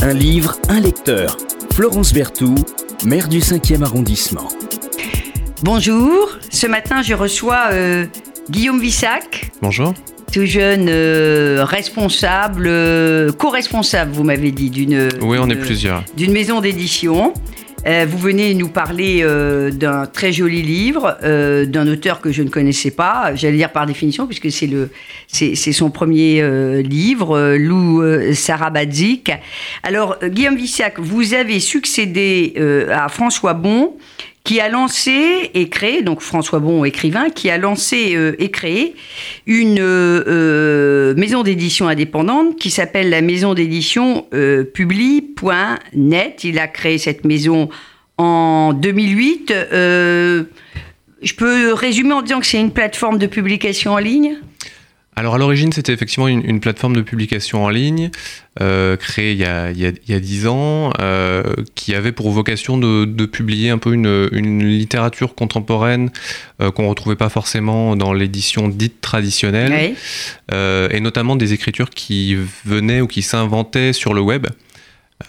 Un livre, un lecteur. Florence Berthoud, maire du 5e arrondissement. Bonjour, ce matin je reçois euh, Guillaume Vissac. Bonjour. Tout jeune euh, responsable, euh, co-responsable, vous m'avez dit, d'une. Oui, on est plusieurs. D'une maison d'édition. Euh, vous venez nous parler euh, d'un très joli livre, euh, d'un auteur que je ne connaissais pas, j'allais dire par définition, puisque c'est le, c'est, son premier livre, Lou Sarabadzik. Alors, Guillaume Vissac, vous avez succédé à François Bon, qui a lancé et créé, donc François Bon, écrivain, qui a lancé euh, et créé une euh, euh, maison d'édition indépendante qui s'appelle la maison d'édition euh, Publi.net. Il a créé cette maison en 2008. Euh, je peux résumer en disant que c'est une plateforme de publication en ligne? Alors à l'origine, c'était effectivement une, une plateforme de publication en ligne euh, créée il y a, il y a- il y a 10 ans, euh, qui avait pour vocation de, de publier un peu une, une littérature contemporaine euh, qu'on ne retrouvait pas forcément dans l'édition dite traditionnelle, Oui. et notamment des écritures qui venaient ou qui s'inventaient sur le web.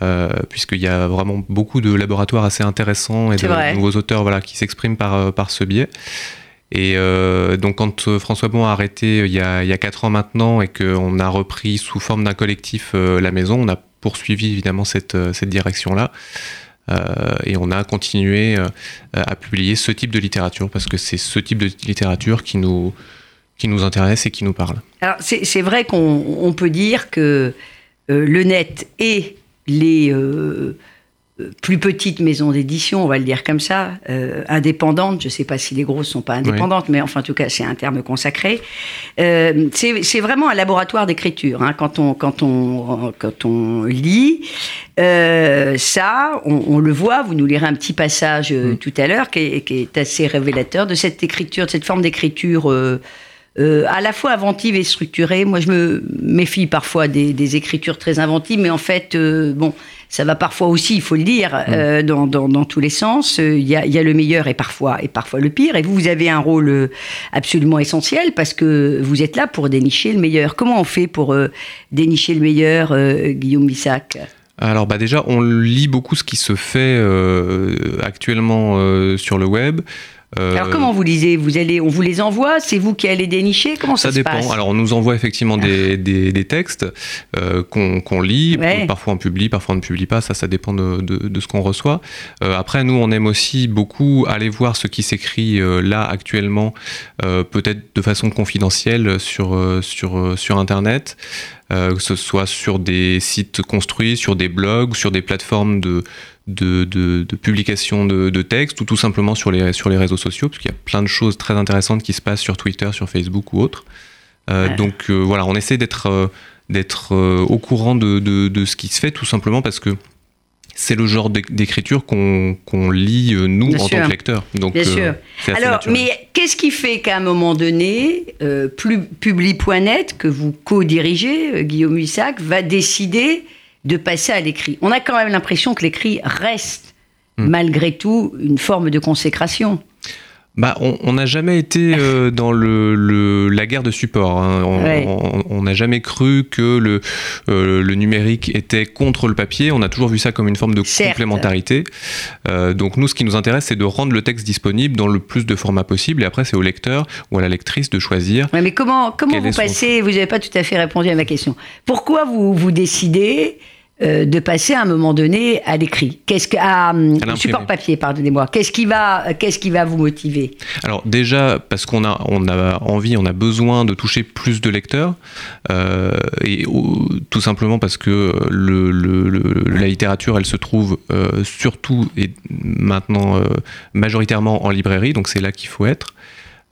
euh, puisqu'il y a vraiment beaucoup de laboratoires assez intéressants et de vrai. nouveaux auteurs voilà, qui s'expriment par, par ce biais. Et euh, donc quand euh, François Bon a arrêté euh, il y a, il y a 4 ans maintenant et qu'on a repris sous forme d'un collectif la maison, on a poursuivi évidemment cette, direction-là. Et on a continué à publier ce type de littérature parce que c'est ce type de littérature qui nous, qui nous intéresse et qui nous parle. Alors, c'est vrai qu'on on peut dire que le net et les plus petites maisons d'édition, on va le dire comme ça, euh, indépendantes, je ne sais pas si les grosses ne sont pas indépendantes, mais enfin, en tout cas, c'est un terme consacré. Euh, c'est vraiment un laboratoire d'écriture. hein. Quand, on, quand, on, quand on lit, euh, ça, on, on le voit, vous nous lirez un petit passage euh, tout à l'heure qui qui est assez révélateur de cette écriture, de cette forme d'écriture. Euh, à la fois inventive et structurée. Moi, je me méfie parfois des, des écritures très inventives, mais en fait, euh, bon, ça va parfois aussi, il faut le dire, euh, dans, dans, dans tous les sens. Il y, a, il y a le meilleur et parfois, et parfois le pire. Et vous, vous avez un rôle absolument essentiel parce que vous êtes là pour dénicher le meilleur. Comment on fait pour dénicher le meilleur, Guillaume Bissac? Alors bah déjà, on lit beaucoup ce qui se fait euh, actuellement euh, sur le web. Euh, Alors, comment vous lisez? Vous allez, on vous les envoie? C'est vous qui allez dénicher? Comment ça, Ça se dépend. passe? Alors, on nous envoie effectivement des, des, des textes euh, qu'on qu'on lit. Ouais. Parfois, on publie, parfois, on ne publie pas. Ça, ça dépend de, de, de ce qu'on reçoit. Euh, après, nous, on aime aussi beaucoup aller voir ce qui s'écrit euh, là, actuellement, euh, peut-être de façon confidentielle sur, sur, sur Internet. Euh, que ce soit sur des sites construits, sur des blogs, sur des plateformes de, de, de, de publication de, de textes, ou tout simplement sur les, sur les réseaux sociaux, parce qu'il y a plein de choses très intéressantes qui se passent sur Twitter, sur Facebook ou autres. Euh, Ouais. Donc euh, voilà, on essaie d'être d'être au courant de, de, de ce qui se fait, tout simplement parce que c'est le genre d'éc- d'écriture qu'on lit, euh, nous, Bien en sûr. tant que lecteurs. Donc, Bien euh, sûr. Alors, naturel. mais qu'est-ce qui fait qu'à un moment donné, euh, plus- Publi.net, que vous co-dirigez, Guillaume Huissac, va décider de passer à l'écrit? On a quand même l'impression que l'écrit reste, Hmm. malgré tout, une forme de consécration. Bah, on n'a jamais été euh, dans le, le- la guerre de support. hein. On Ouais. n'a jamais cru que le, euh, le numérique était contre le papier. On a toujours vu ça comme une forme de Certes. complémentarité. Euh, donc nous, ce qui nous intéresse, c'est de rendre le texte disponible dans le plus de formats possible. Et après, c'est au lecteur ou à la lectrice de choisir. Ouais, mais comment, comment vous son passez Vous n'avez pas tout à fait répondu à ma question. Pourquoi vous, vous décidez euh, de passer à un moment donné à l'écrit Qu'est-ce que à, hum, l'imprimé. support papier, pardonnez-moi. Qu'est-ce qui va, qu'est-ce qui va vous motiver? Alors déjà parce qu'on a on a envie, on a besoin de toucher plus de lecteurs euh, et ou- tout simplement parce que le, le- le- la littérature elle se trouve euh, surtout et maintenant majoritairement en librairie donc c'est là qu'il faut être.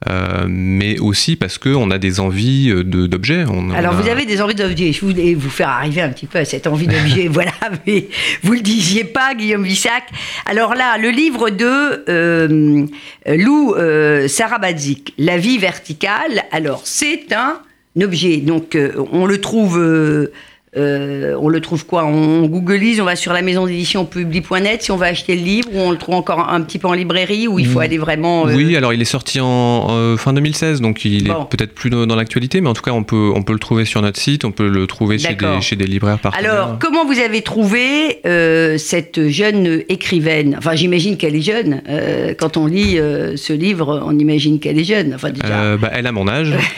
Euh, mais aussi parce qu'on a des envies euh, de- d'objets. Alors, a- vous avez des envies d'objets. Je voulais vous faire arriver un petit peu à cette envie d'objet. voilà, mais vous le disiez pas, Guillaume Vissac. Alors là, le livre de euh, Lou euh, Sarabadzik, La vie verticale. Alors, c'est un objet. Donc, on le trouve. Euh, on le trouve quoi On googleise, on va sur la maison d'édition publie.net si on va acheter le livre, ou on le trouve encore un petit peu en librairie, ou il faut Mm. aller vraiment. euh, Oui, alors il est sorti en euh, fin 2016, donc il Bon. est peut-être plus dans, l'actualité, mais en tout cas on peut, on peut le trouver sur notre site, on peut le trouver chez des, chez des libraires partenaires. Alors, comment vous avez trouvé euh, cette jeune écrivaine? Enfin, j'imagine qu'elle est jeune. Quand on lit ce livre, on imagine qu'elle est jeune. Enfin, déjà. Bah, elle a mon âge.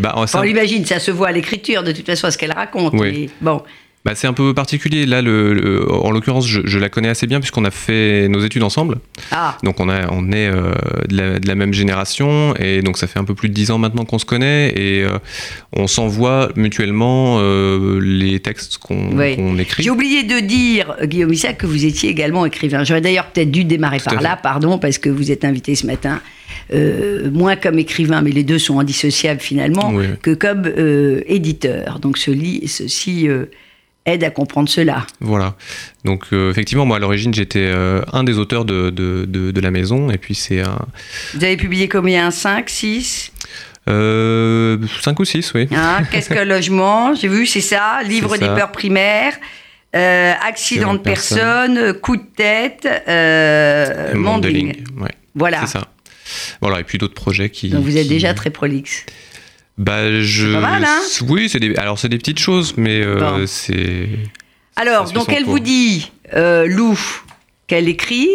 Bah, Enfin, on l'imagine, ça se voit à l'écriture, de toute façon, à ce qu'elle raconte. Oui. Mais bon, Bah, c'est un peu particulier. Là, le, le- en l'occurrence, je, je la connais assez bien puisqu'on a fait nos études ensemble. ah, Donc, on, a, on est euh, de, la, de la même génération et donc ça fait un peu plus de dix ans maintenant qu'on se connaît et euh, on s'envoie mutuellement euh, les textes qu'on Oui. écrit. j'ai oublié de dire, Guillaume Isaac, que vous étiez également écrivain. J'aurais d'ailleurs peut-être dû démarrer Tout par là, pardon, parce que vous êtes invité ce matin, moins comme écrivain, mais les deux sont indissociables finalement, Oui. que comme éditeur. Donc, ce ceci aide à comprendre cela. Voilà. Donc, euh, effectivement, moi, à l'origine, j'étais euh, un des auteurs de, de, de- de la maison et puis c'est un. Vous avez publié combien? 5, 6 Euh, 5 ou 6, oui. Hein, Qu'est-ce qu'un logement? J'ai vu, c'est ça. Livre des peurs primaires. euh, accident de personne, coup de tête, euh. Ouais, Voilà. c'est ça. Voilà, et puis d'autres projets qui. Donc vous êtes qui- déjà très prolixe. Bah, je. pas mal, hein Oui, c'est des. Alors, c'est des petites choses, mais euh, Bon. c'est. Alors, donc elle vous dit, euh, Lou, qu'elle écrit.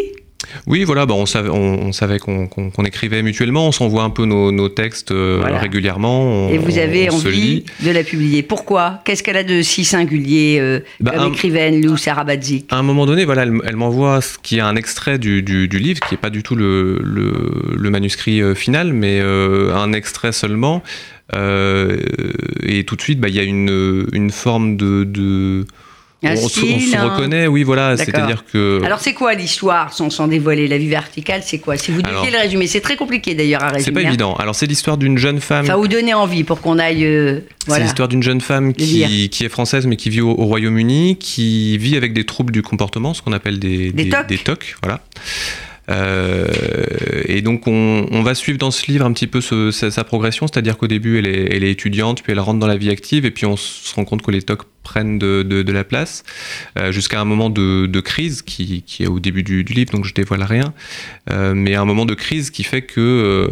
Oui, voilà, bah, on savait, on, on savait qu'on qu'on- qu'on écrivait mutuellement, on s'envoie un peu nos, nos textes euh, Voilà. régulièrement. on- et vous avez envie de la publier. Pourquoi? Qu'est-ce qu'elle a de si singulier euh, Bah, comme un- écrivaine, Lou Sarabadzik À un moment donné, voilà, elle, elle m'envoie ce qui est un extrait du, du- du livre, qui n'est pas du tout le, le- le manuscrit euh, final, mais euh, un extrait seulement. Euh, et tout de suite, bah, il y a une, une forme de. On, se- on reconnaît, oui, voilà. C'est-à-dire que. Alors c'est quoi l'histoire, sans, sans dévoiler la vie verticale C'est quoi? Si vous deviez Alors- le résumer, c'est très compliqué d'ailleurs à résumer. c'est pas hein. évident. Alors, c'est l'histoire d'une jeune femme. Enfin, vous donner envie pour qu'on aille. euh, C'est l'histoire d'une jeune femme qui, qui est française mais qui vit au, au Royaume-Uni, qui vit avec des troubles du comportement, ce qu'on appelle des, Des tocs. des tocs, voilà. Euh, et donc on, on va suivre dans ce livre un petit peu ce- sa, sa progression, c'est-à-dire qu'au début elle est, elle est étudiante, puis elle rentre dans la vie active, et puis on se rend compte que les tocs prennent de, de- de la place, euh, jusqu'à un moment de, de crise qui, qui est au début du, du livre, donc je dévoile rien, Euh, mais un moment de crise qui fait que euh,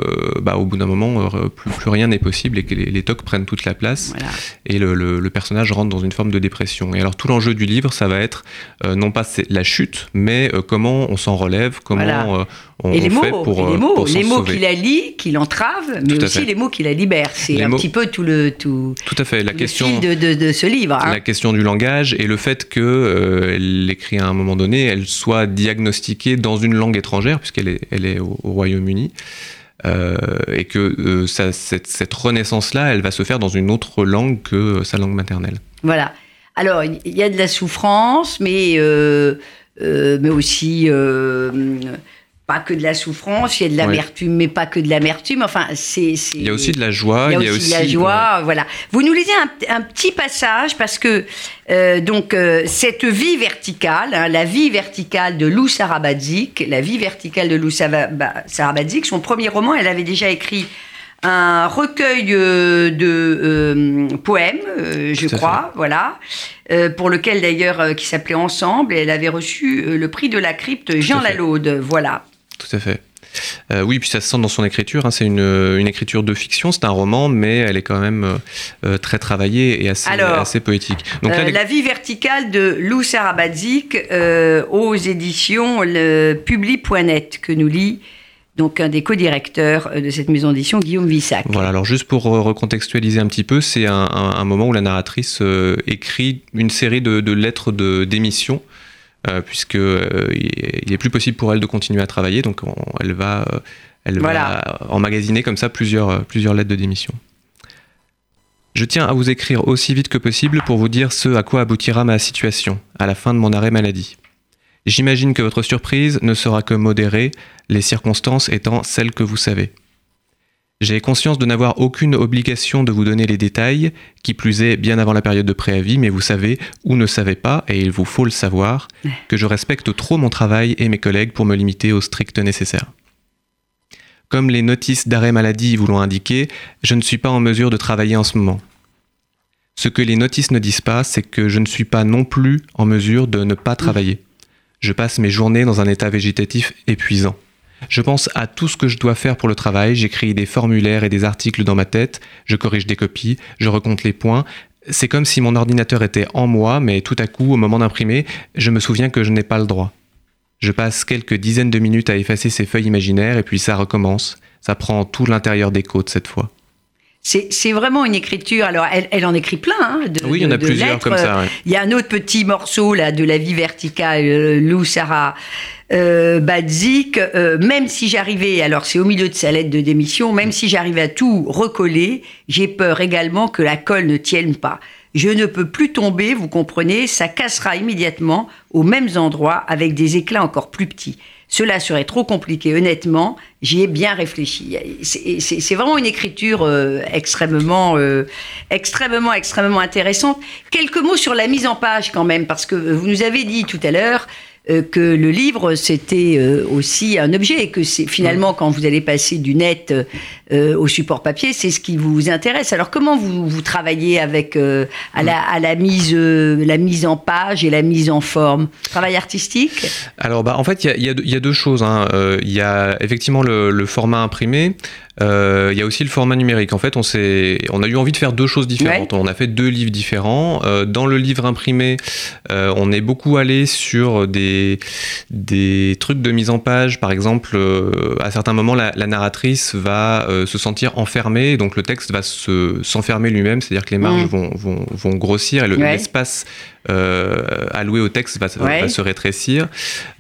bah, au bout d'un moment plus, plus rien n'est possible et que les, les tocs prennent toute la place Voilà. et le, le- le personnage rentre dans une forme de dépression. Et alors tout l'enjeu du livre, ça va être non pas la chute, mais comment on s'en relève, comment Voilà. Euh, on, Et les on fait mots, pour, et euh, les mots, pour s'en les mots sauver. qui la lient, qui l'entravent, mais aussi fait. les mots qui la libèrent. C'est un mots- petit peu tout le tout, Tout à fait. La question, de, de- de ce livre. hein. la question du langage et le fait que euh, elle écrit à un moment donné, elle soit diagnostiquée dans une langue étrangère puisqu'elle est, elle est au, au Royaume-Uni. euh, et que euh, ça- cette, cette renaissance-là, elle va se faire dans une autre langue que euh, sa langue maternelle. Voilà. Alors, il y a de la souffrance, mais, euh, euh, mais aussi euh, pas que de la souffrance. Il y a de l'amertume, mais pas que de l'amertume. Enfin, c'est. Il y a aussi de la joie, Il y a aussi, de la joie, voilà. Vous nous lisez un, un petit passage parce que euh, donc euh, cette vie verticale, hein, la vie verticale de Lou Sarabadzik, la vie verticale de Lou bah, Sarabadzik, son premier roman, elle avait déjà écrit un recueil euh, de euh, poèmes, euh, je crois, voilà, euh, pour lequel d'ailleurs euh, qui s'appelait Ensemble, et elle avait reçu le prix de la crypte Jean. Lalaude, voilà. Tout à fait. Euh, oui, puis ça se sent dans son écriture. hein, c'est une, une écriture de fiction, c'est un roman, mais elle est quand même euh, euh, très travaillée et assez, Alors, assez poétique. Donc là, les- La vie verticale de Lou Sarabadzik aux éditions publi.net que nous lit donc un des co-directeurs de cette maison d'édition, Guillaume Vissac. Voilà, alors juste pour recontextualiser un petit peu, c'est un, un- un moment où la narratrice euh, écrit une série de, de lettres de- d'émission, puisque euh, il est plus possible pour elle de continuer à travailler, donc on- elle va, euh, elle Voilà. va emmagasiner comme ça plusieurs, euh, plusieurs lettres de démission. Je tiens à vous écrire aussi vite que possible pour vous dire ce à quoi aboutira ma situation à la fin de mon arrêt maladie. J'imagine que votre surprise ne sera que modérée, les circonstances étant celles que vous savez. J'ai conscience de n'avoir aucune obligation de vous donner les détails, qui plus est bien avant la période de préavis, mais vous savez, ou ne savez pas, et il vous faut le savoir, que je respecte trop mon travail et mes collègues pour me limiter au strict nécessaire. Comme les notices d'arrêt maladie vous l'ont indiqué, je ne suis pas en mesure de travailler en ce moment. Ce que les notices ne disent pas, c'est que je ne suis pas non plus en mesure de ne pas travailler. Je passe mes journées dans un état végétatif épuisant. Je pense à tout ce que je dois faire pour le travail, j'écris des formulaires et des articles dans ma tête, je corrige des copies, je recompte les points. C'est comme si mon ordinateur était en moi, mais tout à coup, au moment d'imprimer, je me souviens que je n'ai pas le droit. Je passe quelques dizaines de minutes à effacer ces feuilles imaginaires et puis ça recommence. Ça prend tout l'intérieur des côtes cette fois. C'est vraiment une écriture. Alors, elle, en écrit plein. Hein, de, oui, il y en a plusieurs comme ça. Il y a un autre petit morceau là de la vie verticale, euh, Lou Sarah euh, Badzik. Euh, même si j'arrivais, alors c'est au milieu de sa lettre de démission, même si j'arrivais à tout recoller, j'ai peur également que la colle ne tienne pas. Je ne peux plus tomber, vous comprenez, ça cassera immédiatement aux mêmes endroits avec des éclats encore plus petits. Cela serait trop compliqué, honnêtement. J'y ai bien réfléchi. C'est vraiment une écriture euh, extrêmement, euh, extrêmement, extrêmement intéressante. Quelques mots sur la mise en page quand même, parce que vous nous avez dit tout à l'heure euh, que le livre c'était euh, aussi un objet et que c'est finalement quand vous allez passer du net euh, au support papier, c'est ce qui vous intéresse. Alors comment vous, vous travaillez avec à, la, à la mise la mise en page et la mise en forme? Travail artistique? Alors bah en fait il y, y, y a, deux choses. Hein. Il y a effectivement le, le format imprimé. Euh, il y a aussi le format numérique. En fait, on, on a eu envie de faire deux choses différentes. On a fait deux livres différents. Euh, dans le livre imprimé, euh, on est beaucoup allé sur des, des trucs de mise en page. Par exemple, à certains moments, la, narratrice va se sentir enfermée, donc le texte va s'enfermer lui-même, c'est-à-dire que les marges mm. vont, vont, vont, grossir et l'espace euh, alloué au texte va, se rétrécir.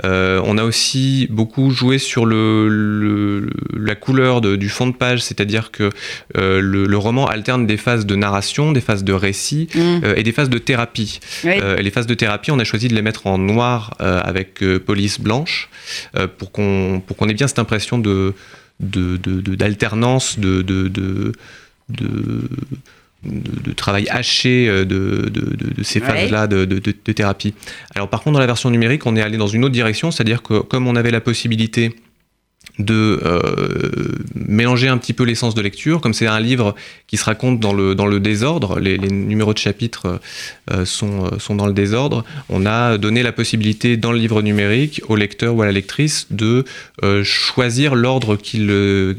Euh, on a aussi beaucoup joué sur le, la couleur du fond de page, c'est-à-dire que euh, le, roman alterne des phases de narration, des phases de récit mm. et des phases de thérapie. les phases de thérapie, on a choisi de les mettre en noir avec police blanche pour qu'on pour qu'on ait bien cette impression de d'alternance de, de, de, de de, travail haché euh, de, de ces phases-là de, thérapie. Alors par contre, dans la version numérique, on est allé dans une autre direction, c'est-à-dire que comme on avait la possibilité de euh, mélanger un petit peu l'essence de lecture. Comme c'est un livre qui se raconte dans le, dans le désordre, les, numéros de chapitres euh, sont, euh, sont dans le désordre, on a donné la possibilité dans le livre numérique au lecteur ou à la lectrice de choisir l'ordre qu'il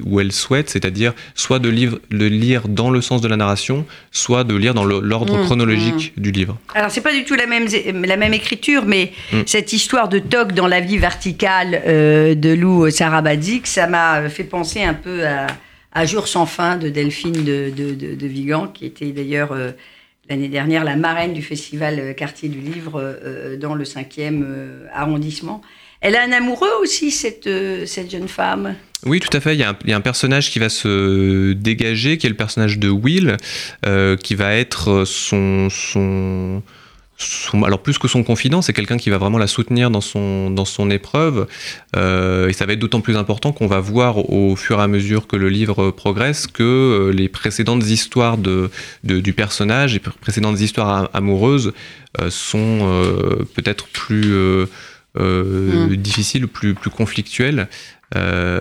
ou elle souhaite, c'est-à-dire soit de, livre, de lire dans le sens de la narration, soit de lire dans l'ordre mmh, chronologique mmh. du livre. Alors c'est pas du tout la même, la même écriture, mais mmh. cette histoire de toc dans la vie verticale de Lou Sarabadi, que ça m'a fait penser un peu à, Jour sans fin de Delphine de, de, Vigan, qui était d'ailleurs euh, l'année dernière la marraine du festival euh, Quartier du Livre euh, dans le 5e arrondissement. Elle a un amoureux aussi, cette, cette jeune femme? Oui, tout à fait. Il y, a un, personnage qui va se dégager, qui est le personnage de Will, qui va être son, son, alors plus que son confident, c'est quelqu'un qui va vraiment la soutenir dans son, dans son épreuve. Euh, et ça va être d'autant plus important qu'on va voir au fur et à mesure que le livre progresse que euh, les précédentes histoires de, du personnage, les précédentes histoires amoureuses euh, sont peut-être plus mm. difficiles, plus, plus Euh,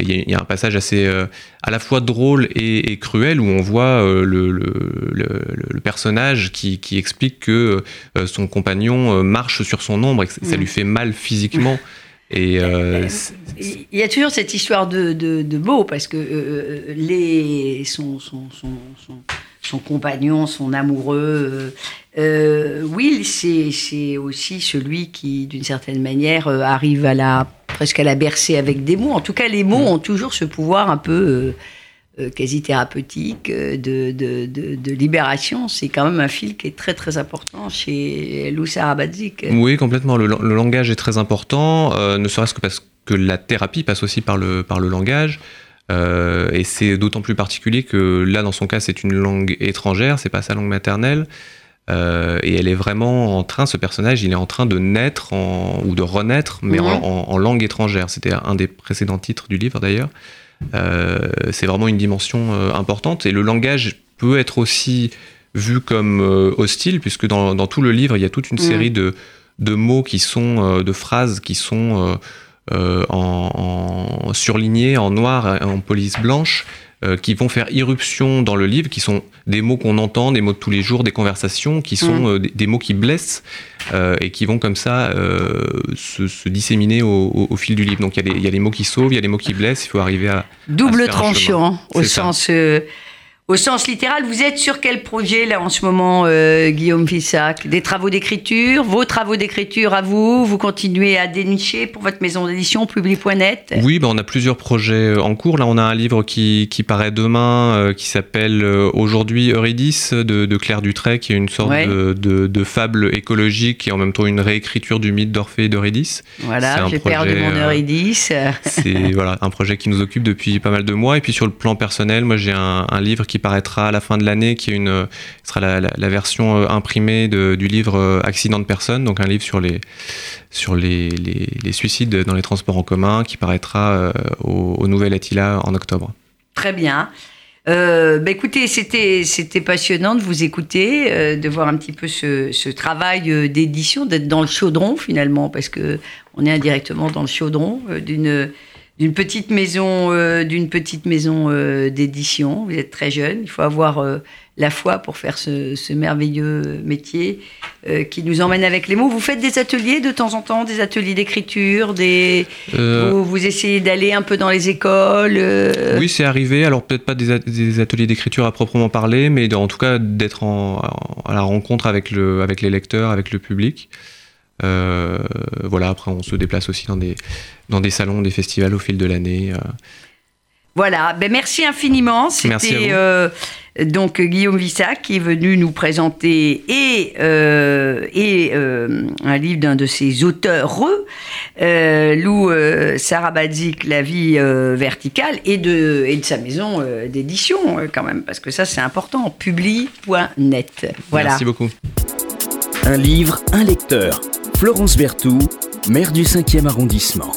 il y, a un passage assez euh, à la fois drôle et, cruel où on voit euh, le, le, personnage qui, qui, explique que son compagnon marche sur son ombre et que ça mm. lui fait mal physiquement. Et il y a toujours cette histoire de, de, de beau parce que les, son, son, son, son, compagnon, son amoureux, Will, c'est aussi celui qui, d'une certaine manière, arrive à la presque à la bercer avec des mots. En tout cas, les mots mm. ont toujours ce pouvoir un peu euh, euh, quasi thérapeutique euh, de, de, libération. C'est quand même un fil qui est très très important chez Lou Sarabadzik. Oui, complètement. Le, langage est très important, ne serait-ce que parce que la thérapie passe aussi par le, par le langage. et c'est d'autant plus particulier que là, dans son cas, c'est une langue étrangère, c'est pas sa langue maternelle. Euh, et elle est vraiment en train, ce personnage, il est en train de naître ou de renaître, mais en, langue étrangère. C'était un des précédents titres du livre d'ailleurs. Euh, c'est vraiment une dimension euh, importante. Et le langage peut être aussi vu comme hostile, puisque dans, tout le livre, il y a toute une série de, de, mots qui sont, de phrases qui sont en, surlignés en noir, en police blanche, qui vont faire irruption dans le livre, qui sont des mots qu'on entend, des mots de tous les jours, des conversations, qui sont mm. des, mots qui blessent et qui vont comme ça se, disséminer au, fil du livre. Donc il y, y, a les mots qui sauvent, il y a les mots qui blessent, il faut arriver à... Double tranchant, au sens... Au sens littéral, vous êtes sur quel projet là en ce moment, euh, Guillaume Fissac? Des travaux d'écriture? Vos travaux d'écriture à vous? Vous continuez à dénicher pour votre maison d'édition, Publi.net Oui, ben on a plusieurs projets en cours. Là, on a un livre qui, qui paraît demain, euh, qui s'appelle euh, Aujourd'hui Eurydice de, de, Claire Dutray, qui est une sorte de, de, fable écologique et en même temps une réécriture du mythe d'Orphée et d'Eurydice. Voilà, j'ai perdu mon Eurydice. C'est voilà, un projet qui nous occupe depuis pas mal de mois. Et puis sur le plan personnel, moi j'ai un, un livre qui paraîtra à la fin de l'année, qui est une, sera la, version euh, imprimée du livre euh, Accident de personne, donc un livre sur les, sur les, les, suicides dans les transports en commun, qui paraîtra euh, au, Nouvel Attila en octobre. Très bien. bah écoutez, c'était c'était passionnant de vous écouter, de voir un petit peu ce, ce travail d'édition, d'être dans le chaudron finalement, parce que on est indirectement dans le chaudron d'une d'une petite maison, euh, d'une petite maison euh, d'édition. Vous êtes très jeune, il faut avoir euh, la foi pour faire ce, merveilleux métier qui nous emmène avec les mots. Vous faites des ateliers de temps en temps, des ateliers d'écriture, des vous, vous, essayez d'aller un peu dans les écoles. Oui, c'est arrivé. Alors peut-être pas des, ateliers d'écriture à proprement parler, mais en tout cas d'être à la rencontre avec le, avec les lecteurs, avec le public. Euh, voilà, après on se déplace aussi dans des, dans des salons, des festivals au fil de l'année. Euh. Voilà, ben merci infiniment. C'était euh, donc Guillaume Vissac qui est venu nous présenter et, et un livre d'un de ses auteurs, Lou Sarabadzik, La vie verticale, et de, et de sa maison d'édition quand même, parce que ça c'est important, publi.net. Voilà. Merci beaucoup. Un livre, un lecteur. Florence Berthoud, maire du 5e arrondissement.